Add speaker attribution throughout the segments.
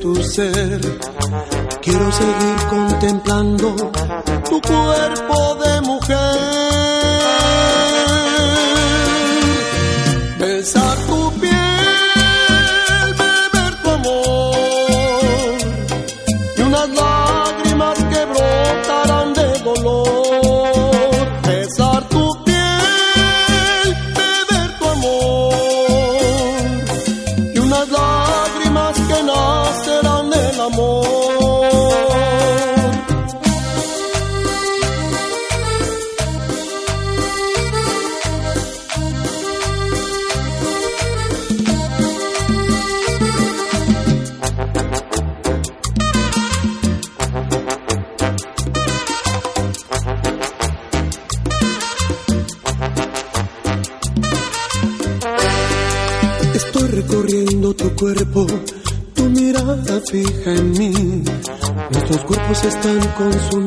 Speaker 1: tu
Speaker 2: ser. Quiero seguir contemplando tu cuerpo de mujer. con su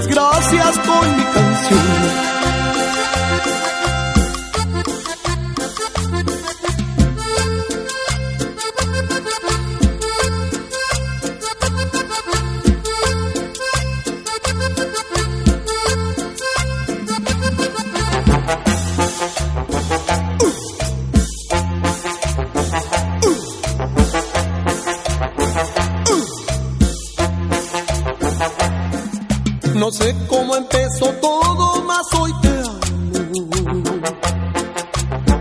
Speaker 2: las gracias con mi canción. todo, más hoy te amo.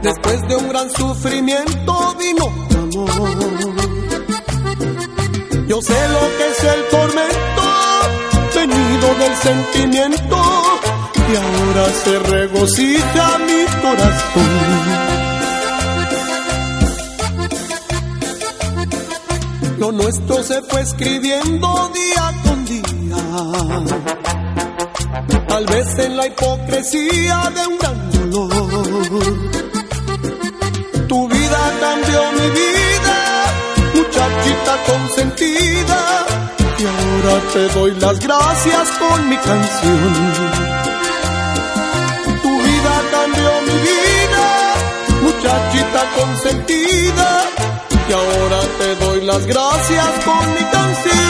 Speaker 2: Después de un gran sufrimiento vino tu amor. Yo sé lo que es el tormento, venido del sentimiento, y ahora se regocija mi corazón. Lo nuestro se fue escribiendo día día de un gran dolor. Tu vida cambió mi vida, muchachita consentida. Y ahora te doy las gracias con mi canción. Tu vida cambió mi vida, muchachita consentida. Y ahora te doy las gracias con mi canción.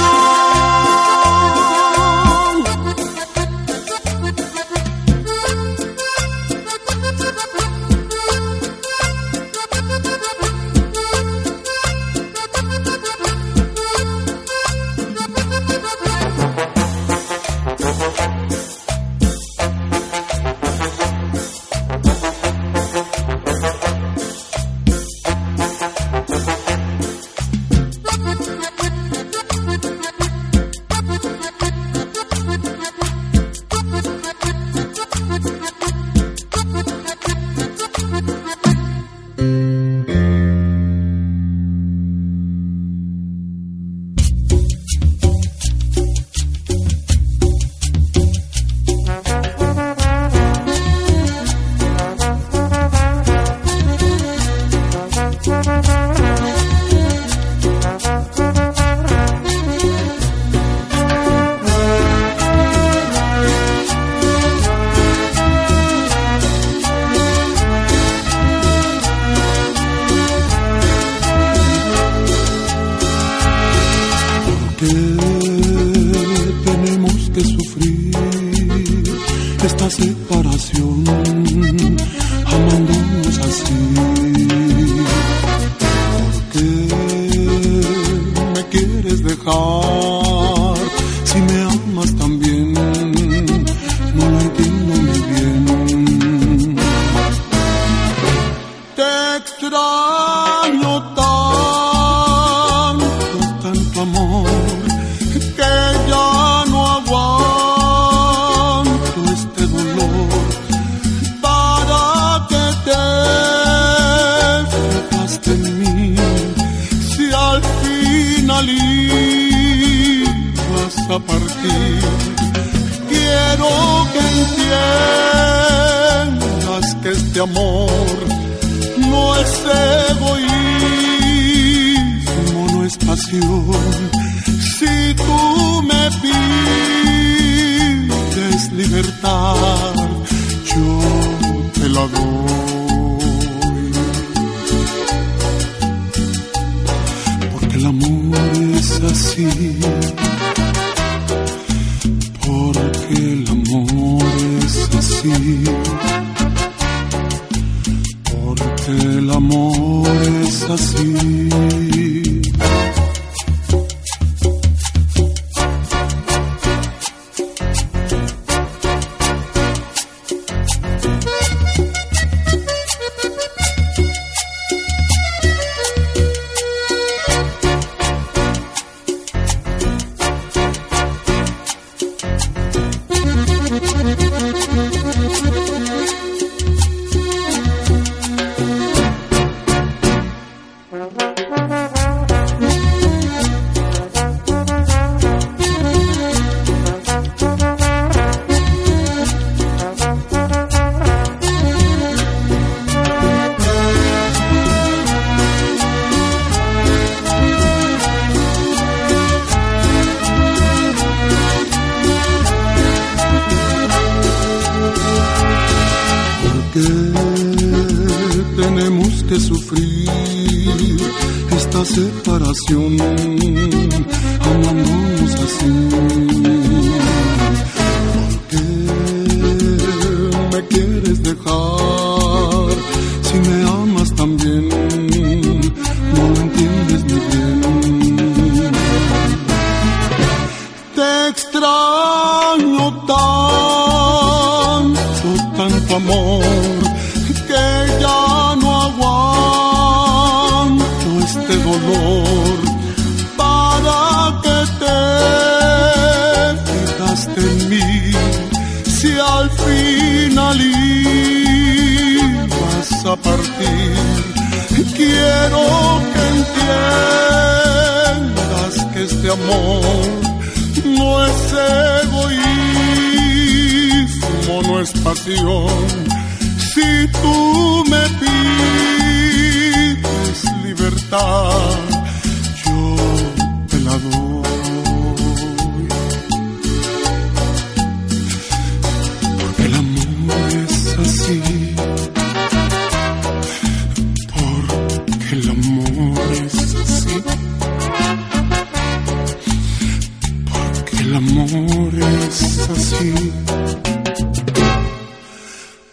Speaker 2: Porque el amor es así.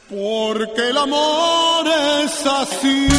Speaker 2: Porque el amor es así.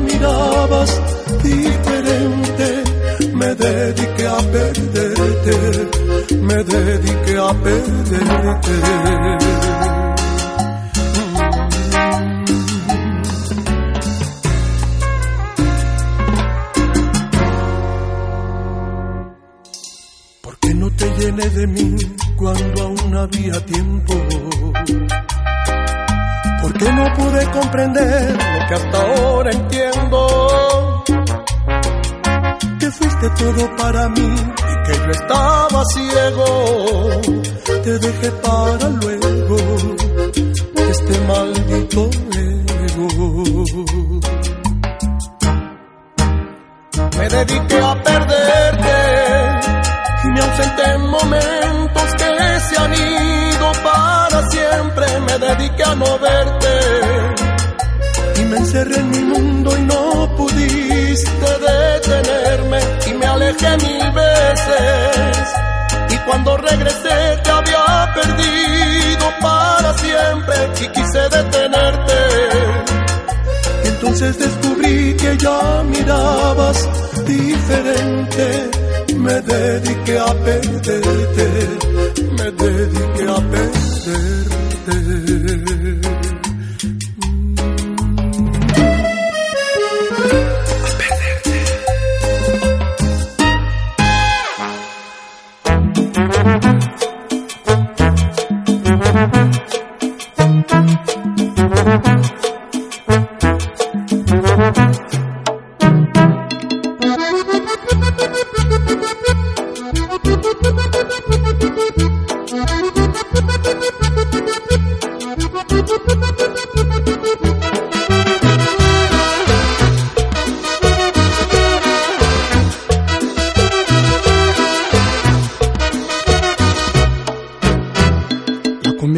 Speaker 2: Mirabas diferente. Me dediqué a perderte, me dediqué a perderte.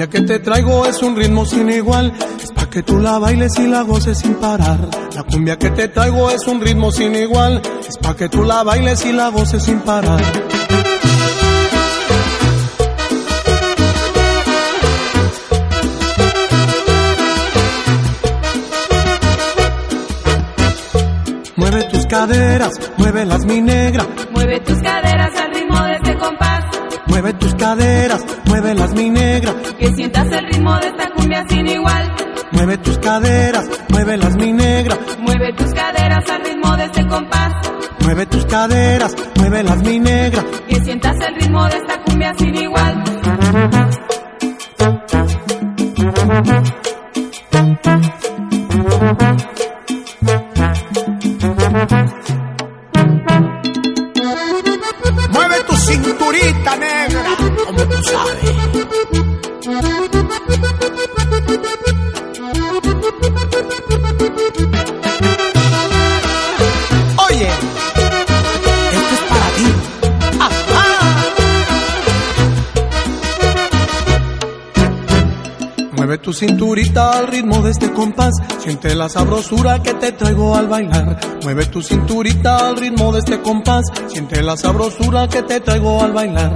Speaker 2: Es un ritmo sin igual, es pa' que tú la bailes y la goces sin parar. La cumbia que te traigo es un ritmo sin igual, es pa' que tú la bailes y la goces sin parar. Mueve tus caderas, mueve las mi negra.
Speaker 3: Mueve tus caderas
Speaker 2: Mueve tus caderas, las mi negra.
Speaker 3: Que sientas el ritmo de esta cumbia sin igual.
Speaker 2: Mueve tus caderas, las mi negra.
Speaker 3: Mueve tus caderas al ritmo de este compás.
Speaker 2: Mueve tus caderas, las mi negra.
Speaker 3: Que sientas el ritmo de esta cumbia sin igual.
Speaker 2: cinturita al ritmo de este compás, siente la sabrosura que te traigo al bailar. Mueve tu cinturita al ritmo de este compás, siente la sabrosura que te traigo al bailar.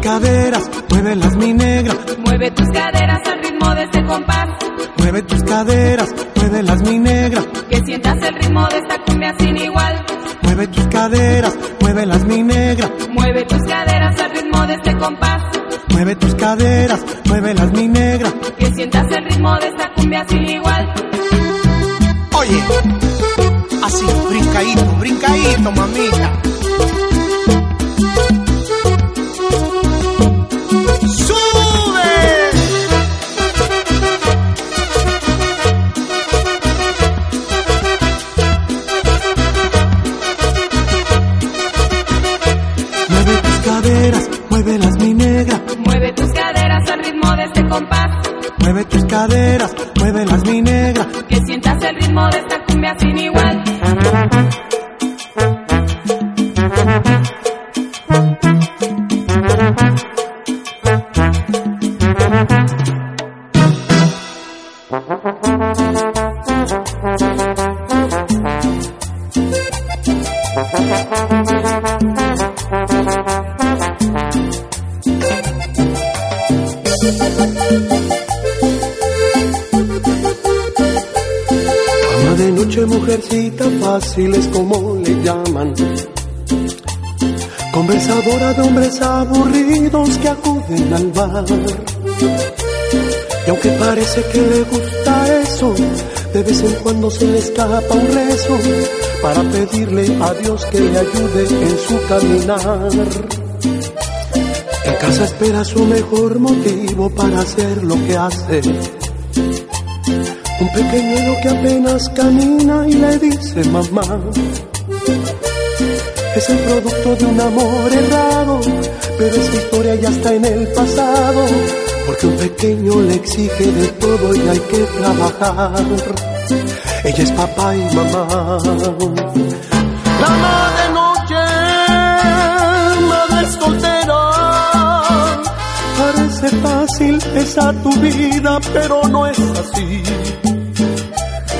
Speaker 2: Caderas, mueve las mi negra.
Speaker 3: Mueve tus caderas al ritmo de este compás.
Speaker 2: Mueve tus caderas, las mi negra.
Speaker 3: Que sientas el ritmo de esta cumbia sin igual.
Speaker 2: Mueve tus caderas, las mi negra.
Speaker 3: Mueve tus caderas al ritmo de este compás.
Speaker 2: Mueve tus caderas, las mi negra.
Speaker 3: Que sientas el ritmo de esta cumbia sin igual.
Speaker 2: Oye, así, brincadito, brincadito, mamita.
Speaker 3: Mueve tus caderas,
Speaker 2: muévelas mi negra.
Speaker 3: Que sientas el ritmo de esta cumbia sin igual.
Speaker 2: Y aunque parece que le gusta eso, de vez en cuando se le escapa un rezo para pedirle a Dios que le ayude en su caminar. En casa espera su mejor motivo para hacer lo que hace. Un pequeñuelo que apenas camina y le dice mamá. Es el producto de un amor errado, pero esa historia ya está en el pasado. Porque un pequeño le exige de todo y hay que trabajar. Ella es papá y mamá. Mamá de noche, madre soltera. Parece fácil esa tu vida, pero no es así.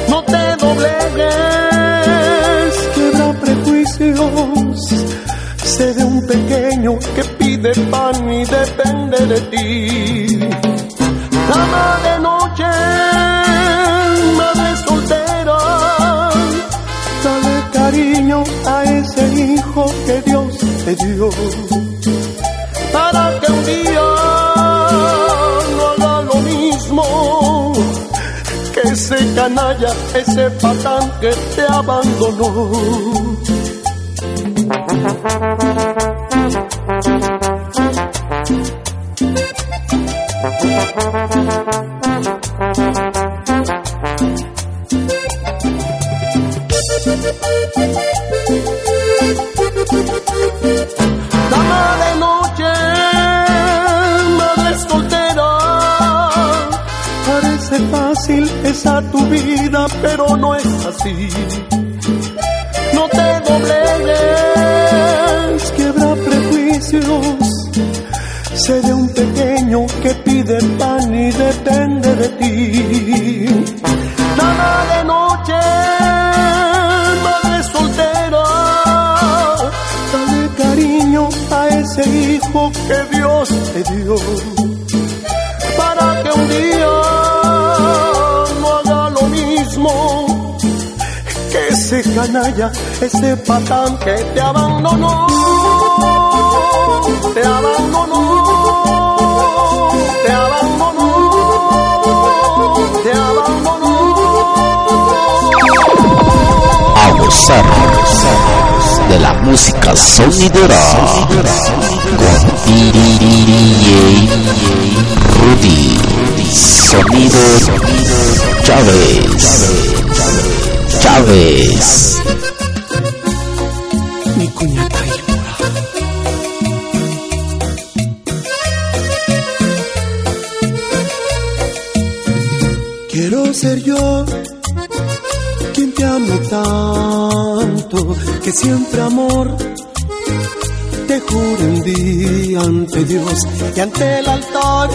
Speaker 2: No te doblegues, quiebra prejuicios. Sé de un pequeño que pide pan y depende de ti. Dama de noche, madre soltera, dale cariño a ese hijo que Dios te dio. Para que un día no haga lo mismo que ese canalla, ese patán que te abandonó. No te doblegues, quiebra prejuicios. Sé de un pequeño que pide pan y depende de ti. Dama de noche, madre soltera, dale cariño a ese hijo que Dios te dio. Canalla, ese patán que te abandonó, te abandonó, te abandonó, te abandonó.
Speaker 4: a gozar de la música sonidera con DJ Rudy. Sonido Chávez Chávez.
Speaker 2: Quiero ser yo quien te ame tanto, que siempre amor te juro un día ante Dios y ante el altar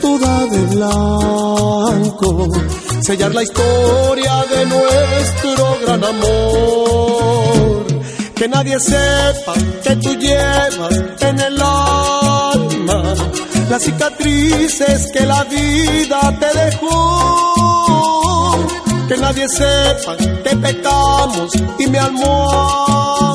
Speaker 2: toda de blanco, sellar la historia de nuestro gran amor. Que nadie sepa que tú llevas en el alma las cicatrices que la vida te dejó. Que nadie sepa que pecamos y mi almohada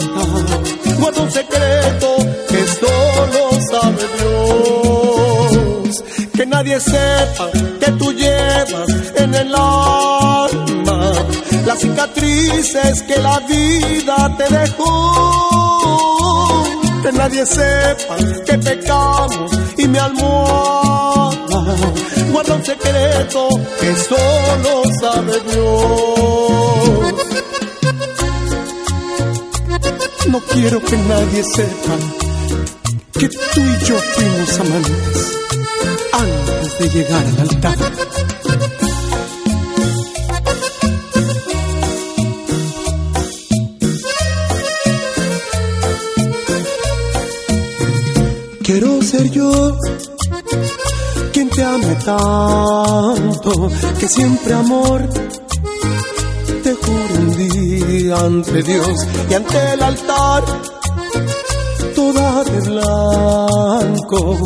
Speaker 2: guarda un secreto que solo sabe Dios. Que nadie sepa que tú llevas en el alma las cicatrices que la vida te dejó. Que nadie sepa que pecamos y mi almohada guarda un secreto que solo sabe Dios. No quiero que nadie sepa
Speaker 5: que tú y yo fuimos amantes antes de llegar al altar. Quiero ser yo quien te ame tanto, que siempre amor te juro un día ante Dios y ante el altar toda de blanco,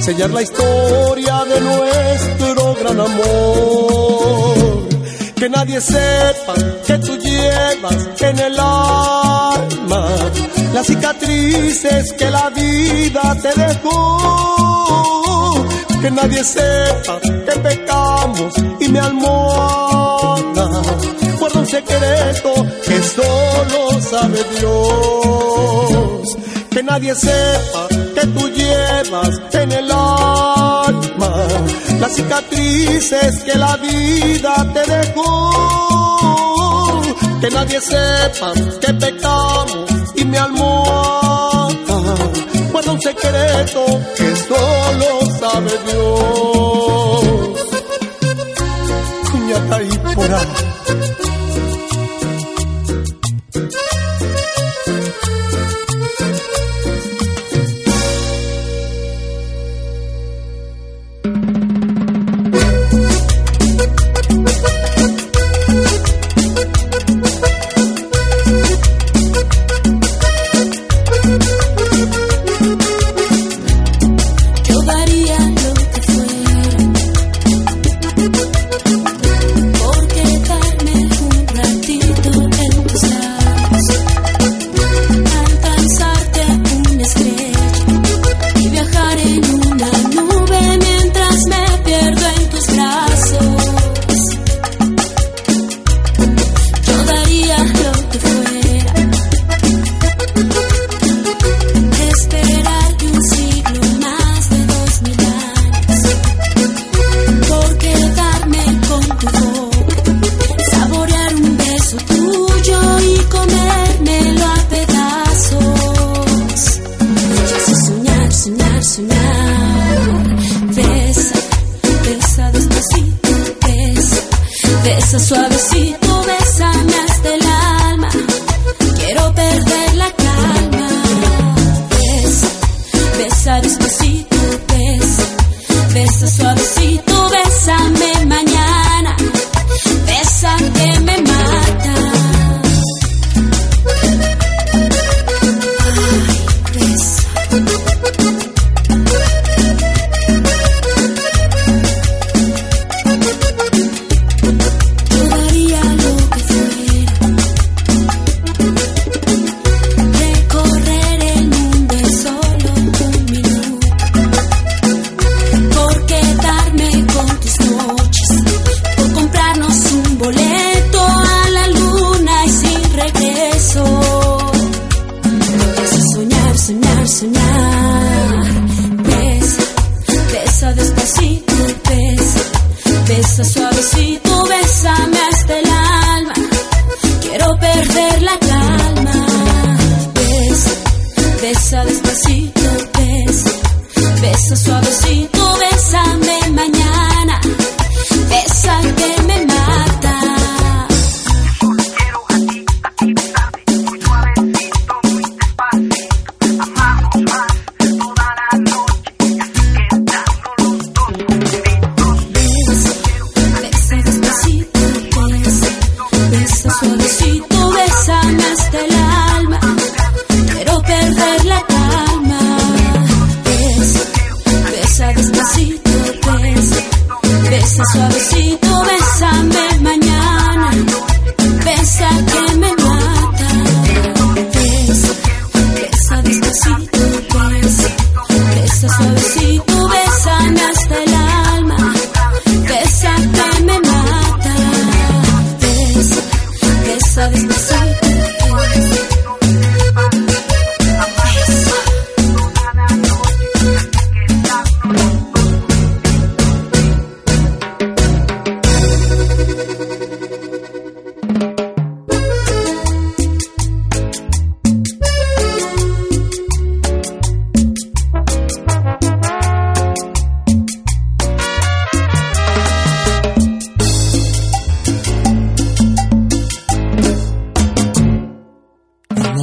Speaker 5: sellar la historia de nuestro gran amor. Que nadie sepa que tú llevas en el alma las cicatrices que la vida te dejó. Que nadie sepa que pecamos y me almohada guarda un secreto que solo sabe Dios que nadie sepa que tú llevas en el alma las cicatrices que la vida te dejó. Que nadie sepa que pecamos y mi almohada guarda un secreto que solo sabe Dios. Cuñata y por ahí.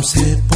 Speaker 2: Sé por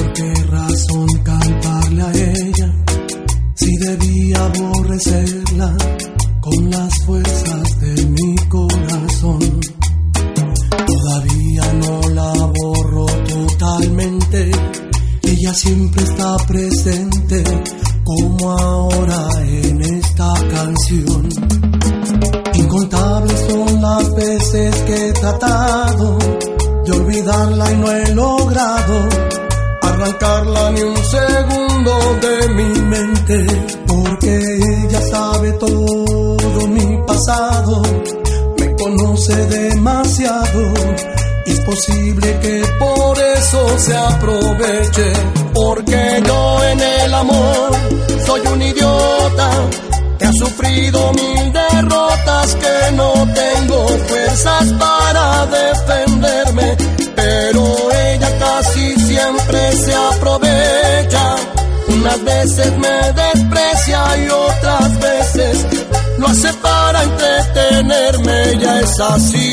Speaker 2: entretenerme, ya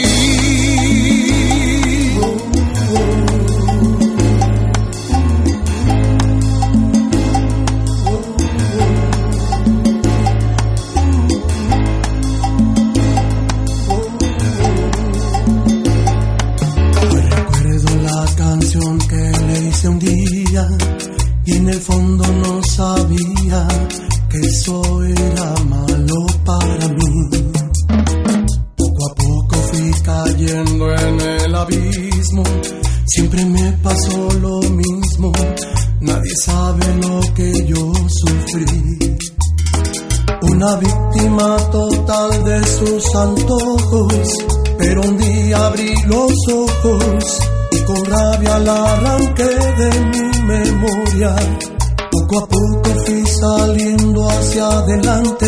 Speaker 2: Poco a poco fui saliendo hacia adelante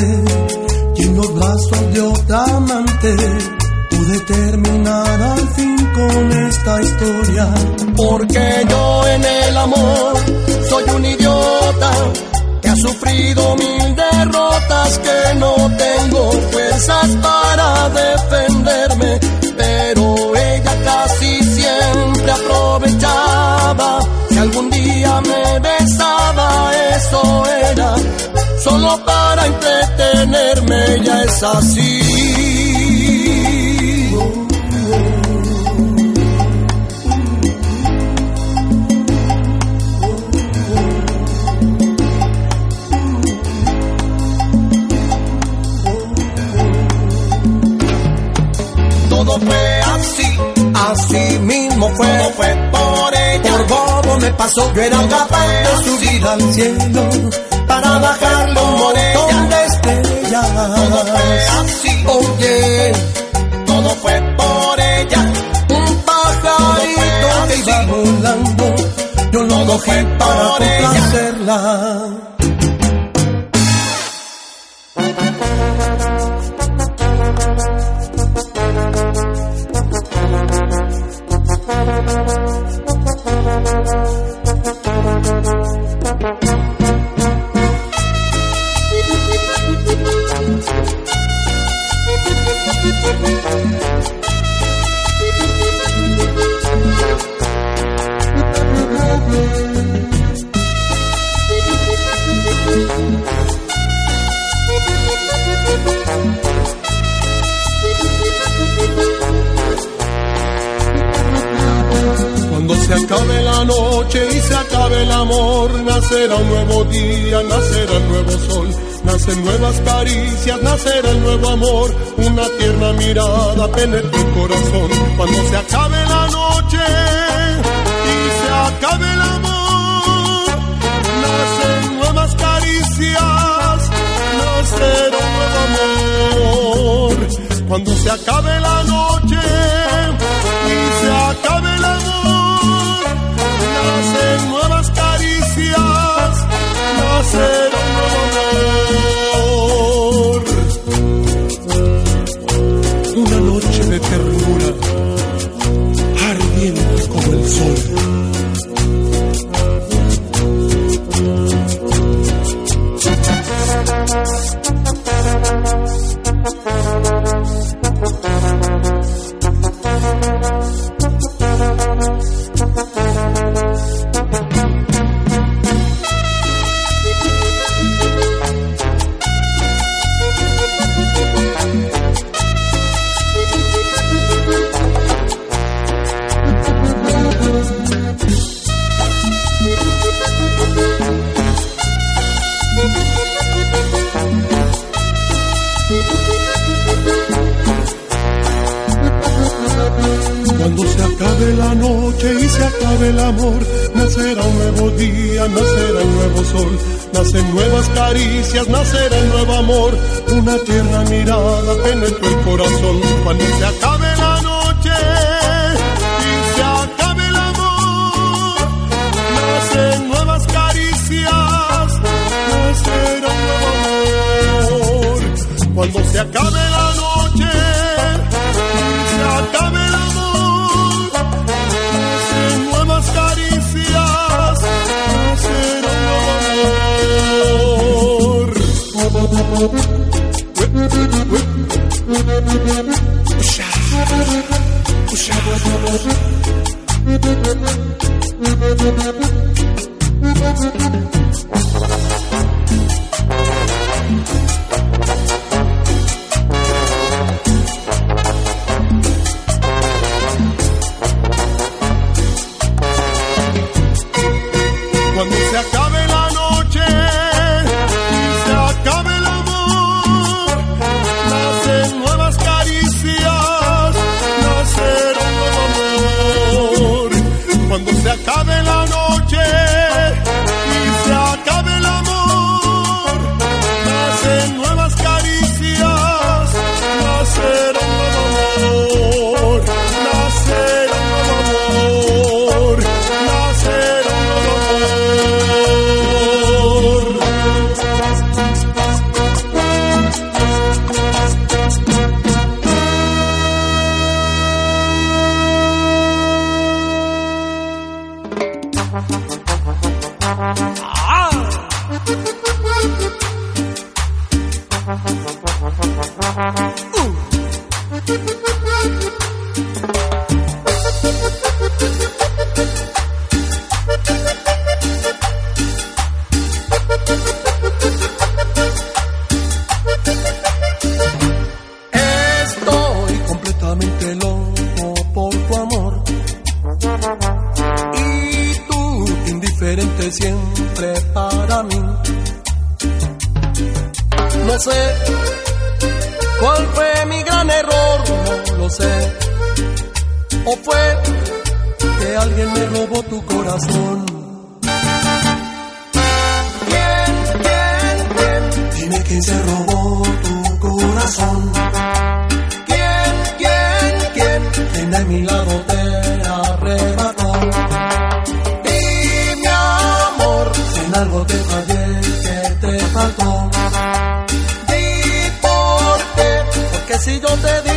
Speaker 2: y en los brazos de otra amante pude terminar al fin con esta historia. Porque yo en el amor soy un idiota que ha sufrido mil derrotas, que no tengo fuerzas para defenderme, pero ella casi siempre aprovechaba. Si algún día me besaba, eso era solo para entretenerme, ya es así. Todo fue así, así mismo fue, Todo fue por. Por bobo me pasó, yo era capaz de subir al cielo para bajarle un montón de estrellas. Todo fue así, oye, todo fue por ella. Un pajarito que iba volando, yo lo cogí para complacerla. Se acabe la noche y se acabe el amor, nacerá un nuevo día, nacerá el nuevo sol, nacen nuevas caricias, nacerá el nuevo amor, una tierna mirada penetra el corazón. Cuando se acabe la noche y se acabe el amor, nacen nuevas caricias, nacerá un nuevo amor. Cuando se acabe la noche nacerá caricias nacerá el
Speaker 1: nuevo amor. Una tierna mirada penetra el corazón cuando se acabe
Speaker 2: Thank you. faltó. Deporte, porque si yo te digo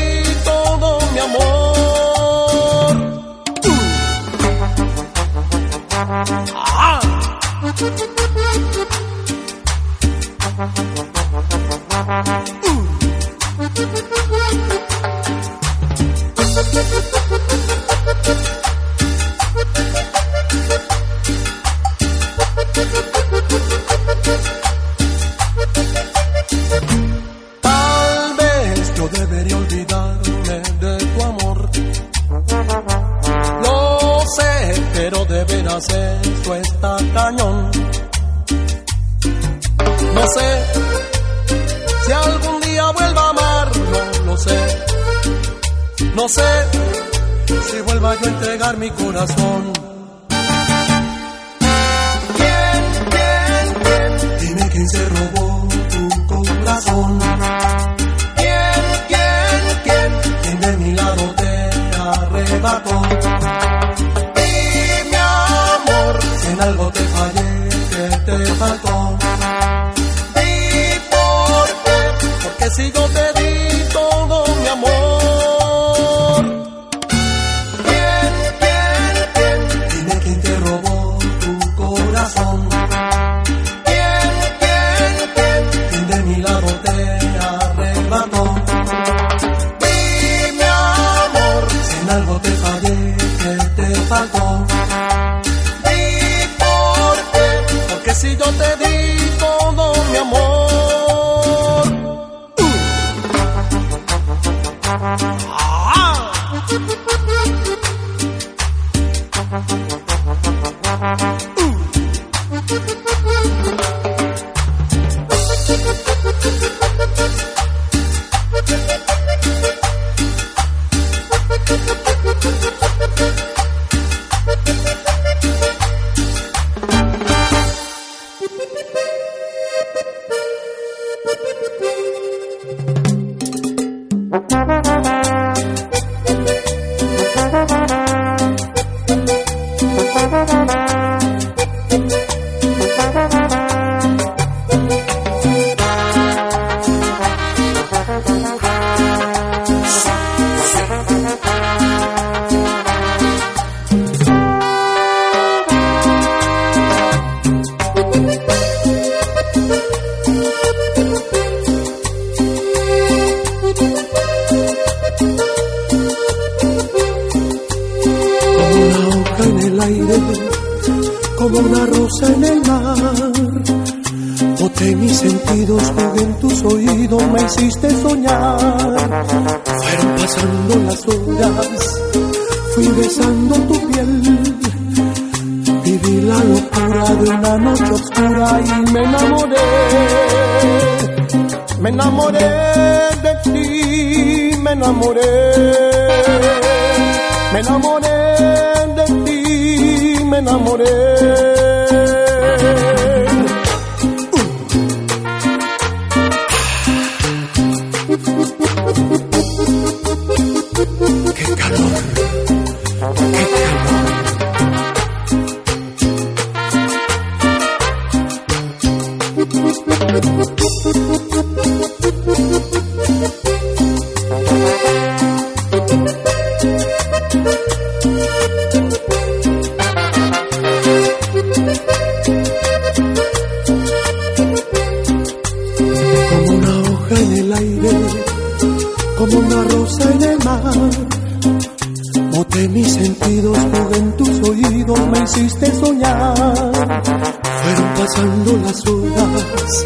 Speaker 2: Fueron pasando las horas,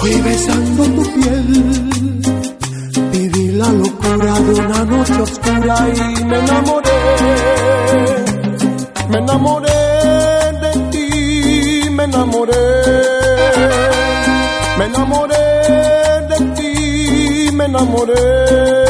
Speaker 2: fui besando tu piel. Viví la locura de una noche oscura y me enamoré. Me enamoré de ti, me enamoré. Me enamoré de ti, me enamoré.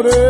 Speaker 2: amores.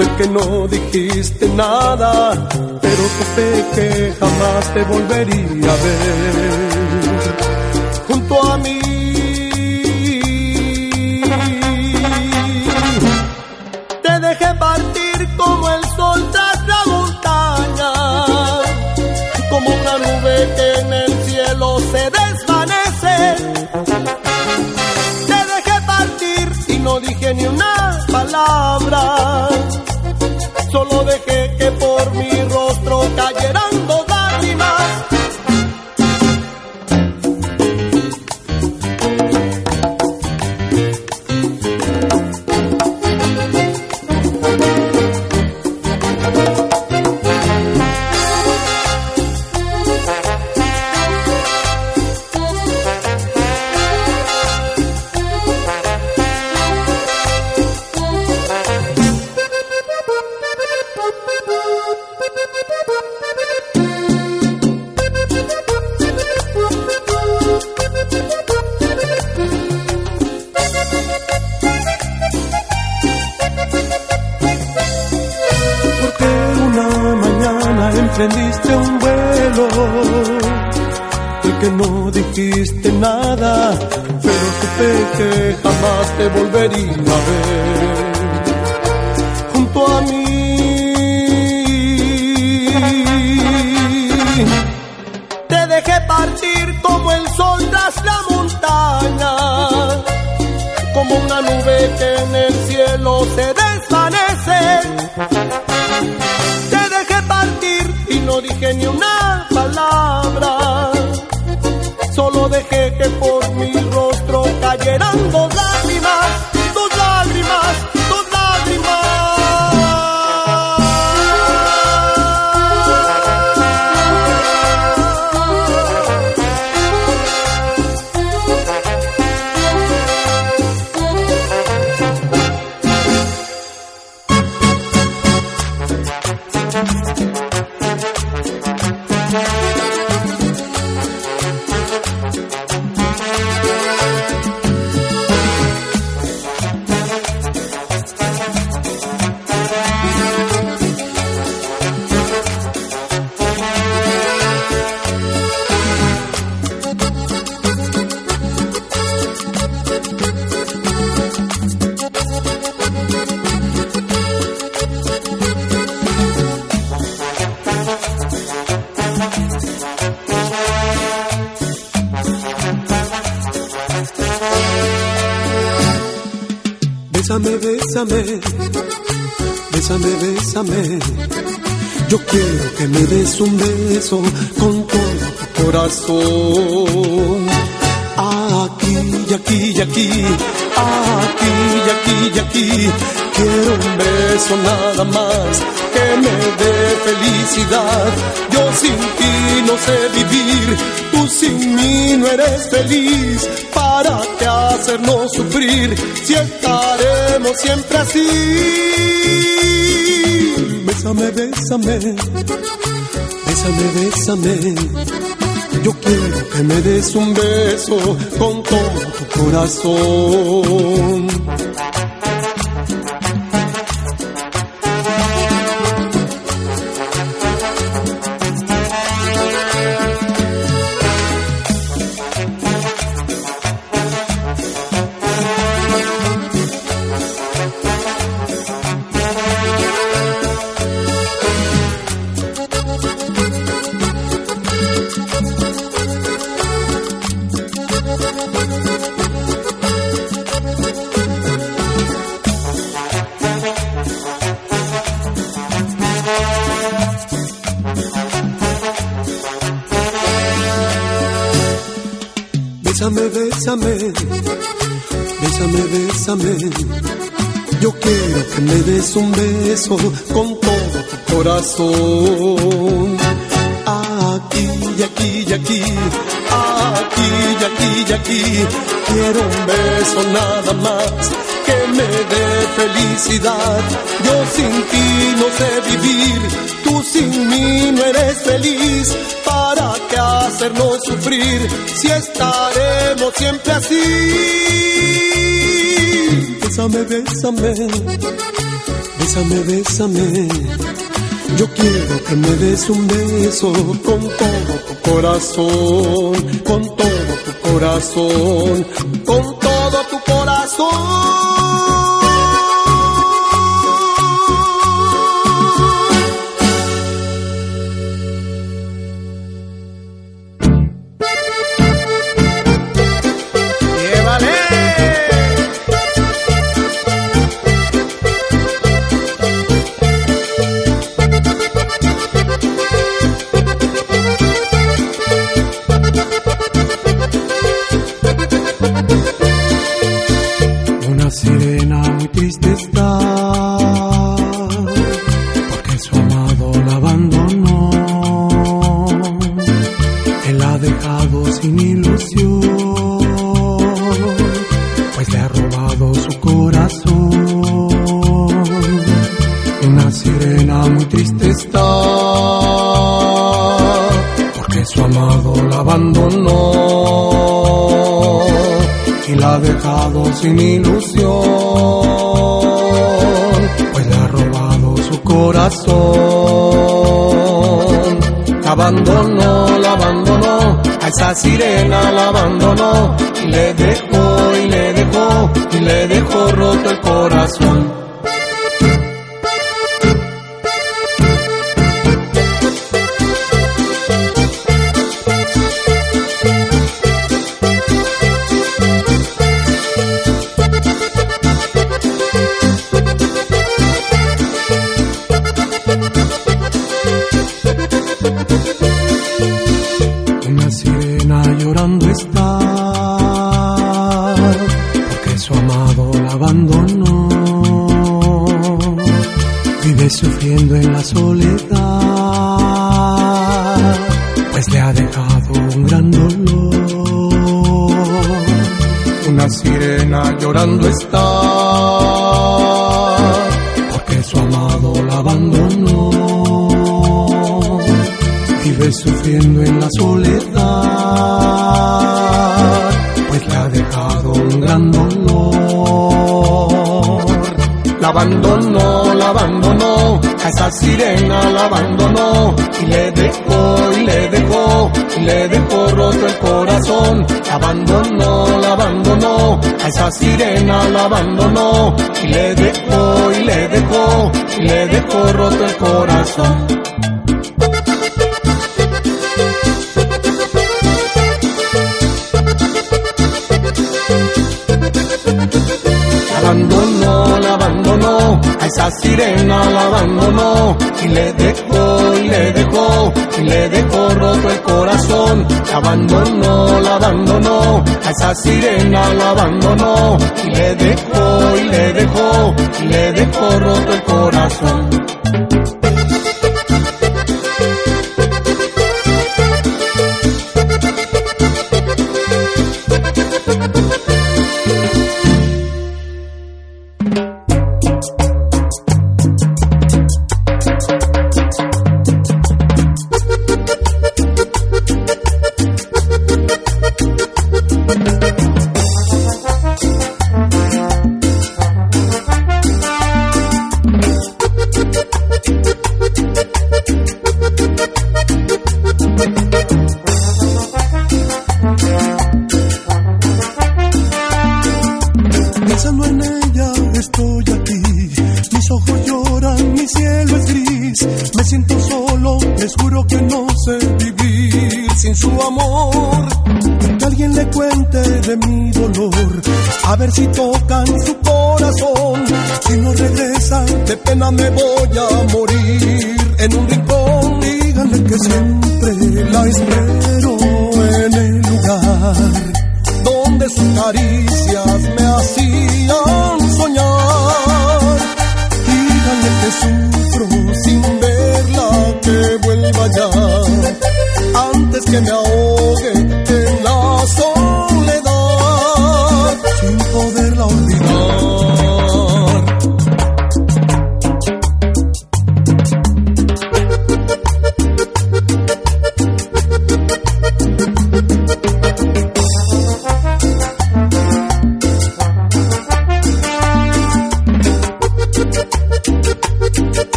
Speaker 2: del que no dijiste nada, pero supe que jamás te volvería a ver junto a mí. Te dejé partir como el sol que en el cielo se desvanece. Te dejé partir y no dije ni una palabra. Rostro cayeran Yo quiero que me des un beso con todo tu corazón. Aquí y aquí y aquí, aquí y aquí y aquí. Quiero un beso nada más que me dé felicidad. Yo sin ti no sé vivir, tú sin mí no eres feliz. ¿Para qué hacernos sufrir si estaremos siempre así? Bésame, bésame, bésame, bésame. Yo quiero que me des un beso con todo tu corazón. Bésame, bésame, bésame. Yo quiero que me des un beso con todo tu corazón. Aquí y aquí y aquí, aquí y aquí y aquí. Quiero un beso nada más que me dé felicidad. Yo sin ti no sé vivir, tú sin mí no eres feliz. ¿Para hacernos sufrir si estaremos siempre así? Bésame, bésame, bésame, bésame. Yo quiero que me des un beso con todo tu corazón, con todo tu corazón, con todo tu corazón. Está, porque su amado la abandonó y la ha dejado sin ilusión, pues le ha robado su corazón. La abandonó, la abandonó, esa sirena la abandonó y le dejó y le dejó y le dejó roto el corazón. Abandonó, la abandonó, a esa sirena la abandonó. Y le dejó y le dejó y le dejó roto el corazón. esa sirena la abandonó. Y le dejó y le dejó y le dejó roto el corazón. La abandonó, la abandonó, esa sirena la abandonó y le dejó y le dejó y le dejó roto el corazón.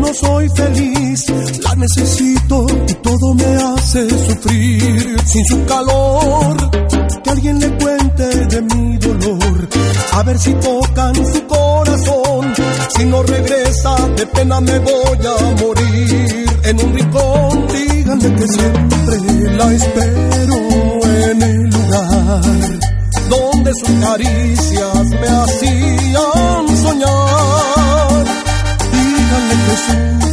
Speaker 2: no soy feliz. La necesito y todo me hace sufrir. Sin su calor, que alguien le cuente de mi dolor. A ver si tocan su corazón. Si no regresa, de pena me voy a morir. En un rincón, díganle que siempre la espero en el lugar donde sus caricias me hacían corazón.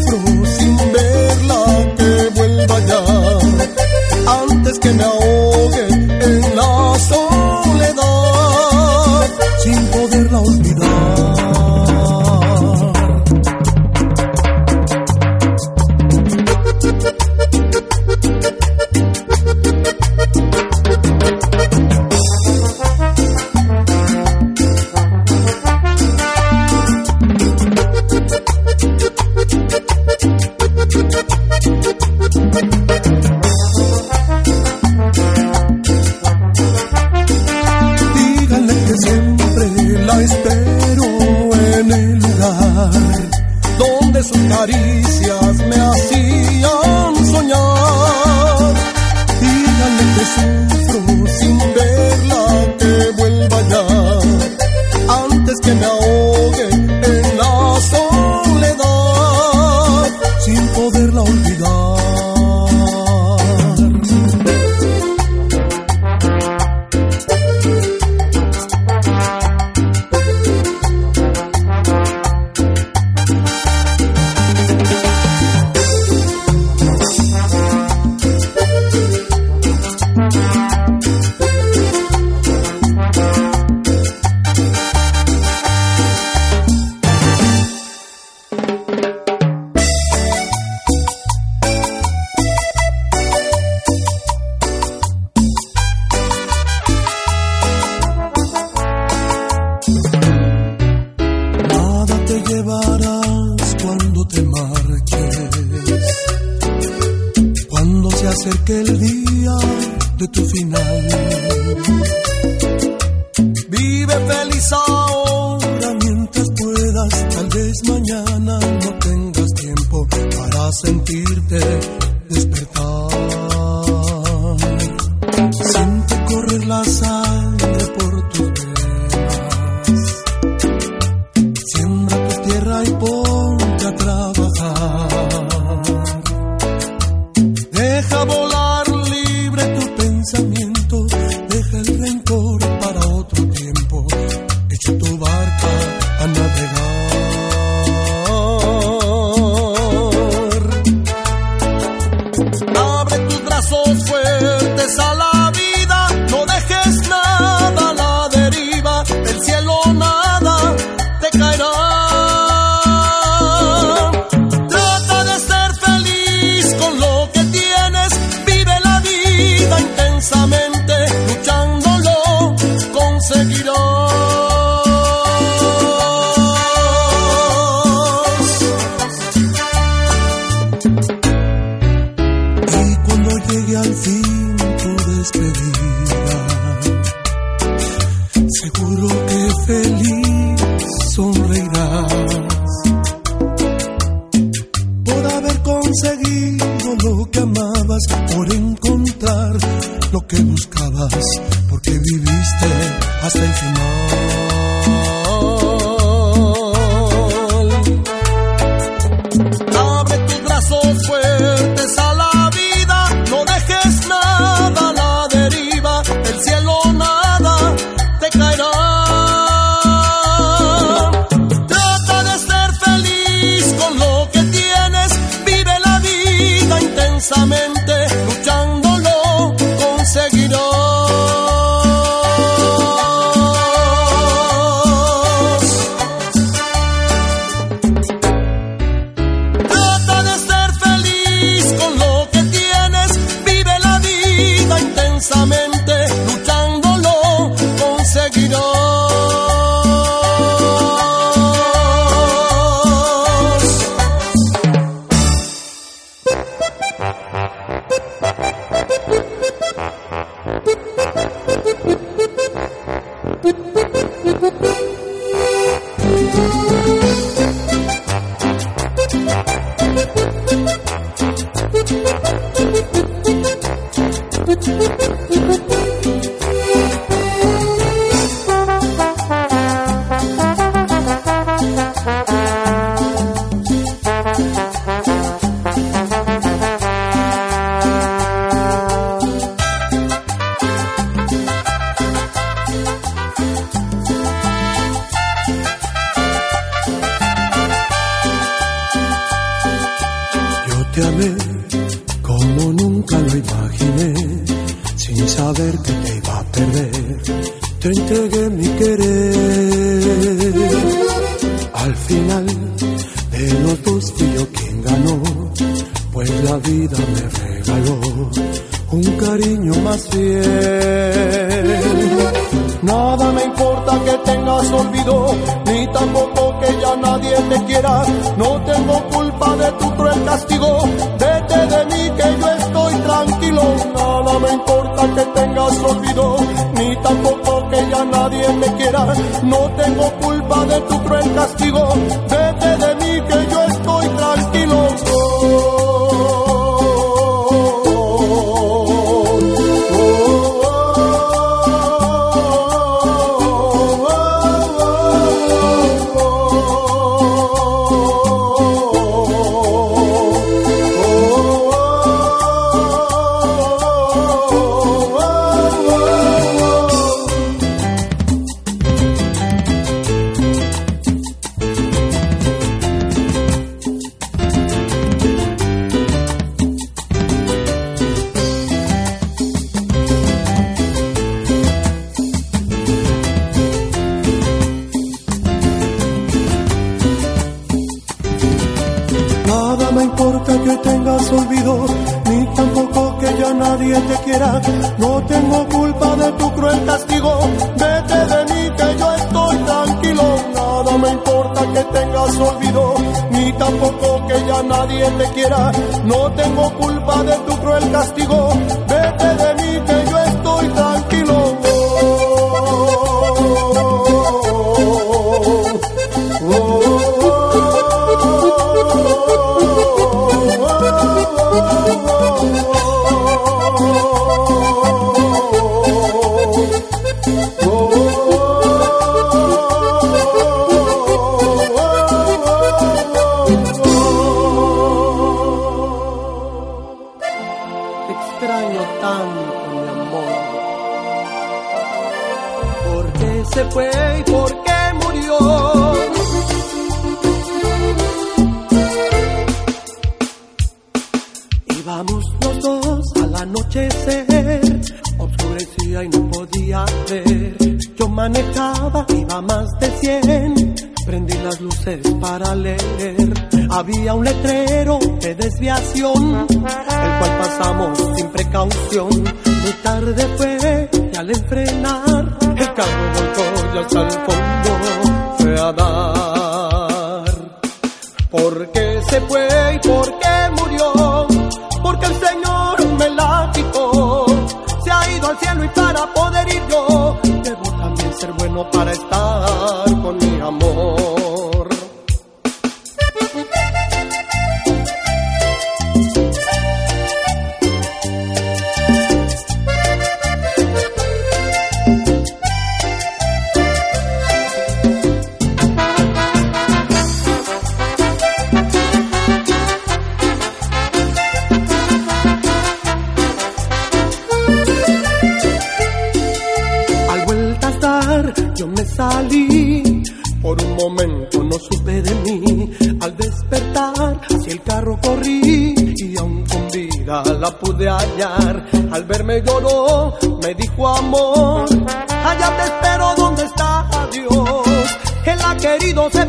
Speaker 2: el carro volcó y hasta el fondo fue a dar. Por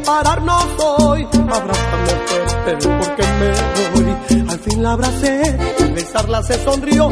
Speaker 2: separarnos hoy. Abrázame fuerte porque me voy. Al fin la abracé, al besarla se sonrió.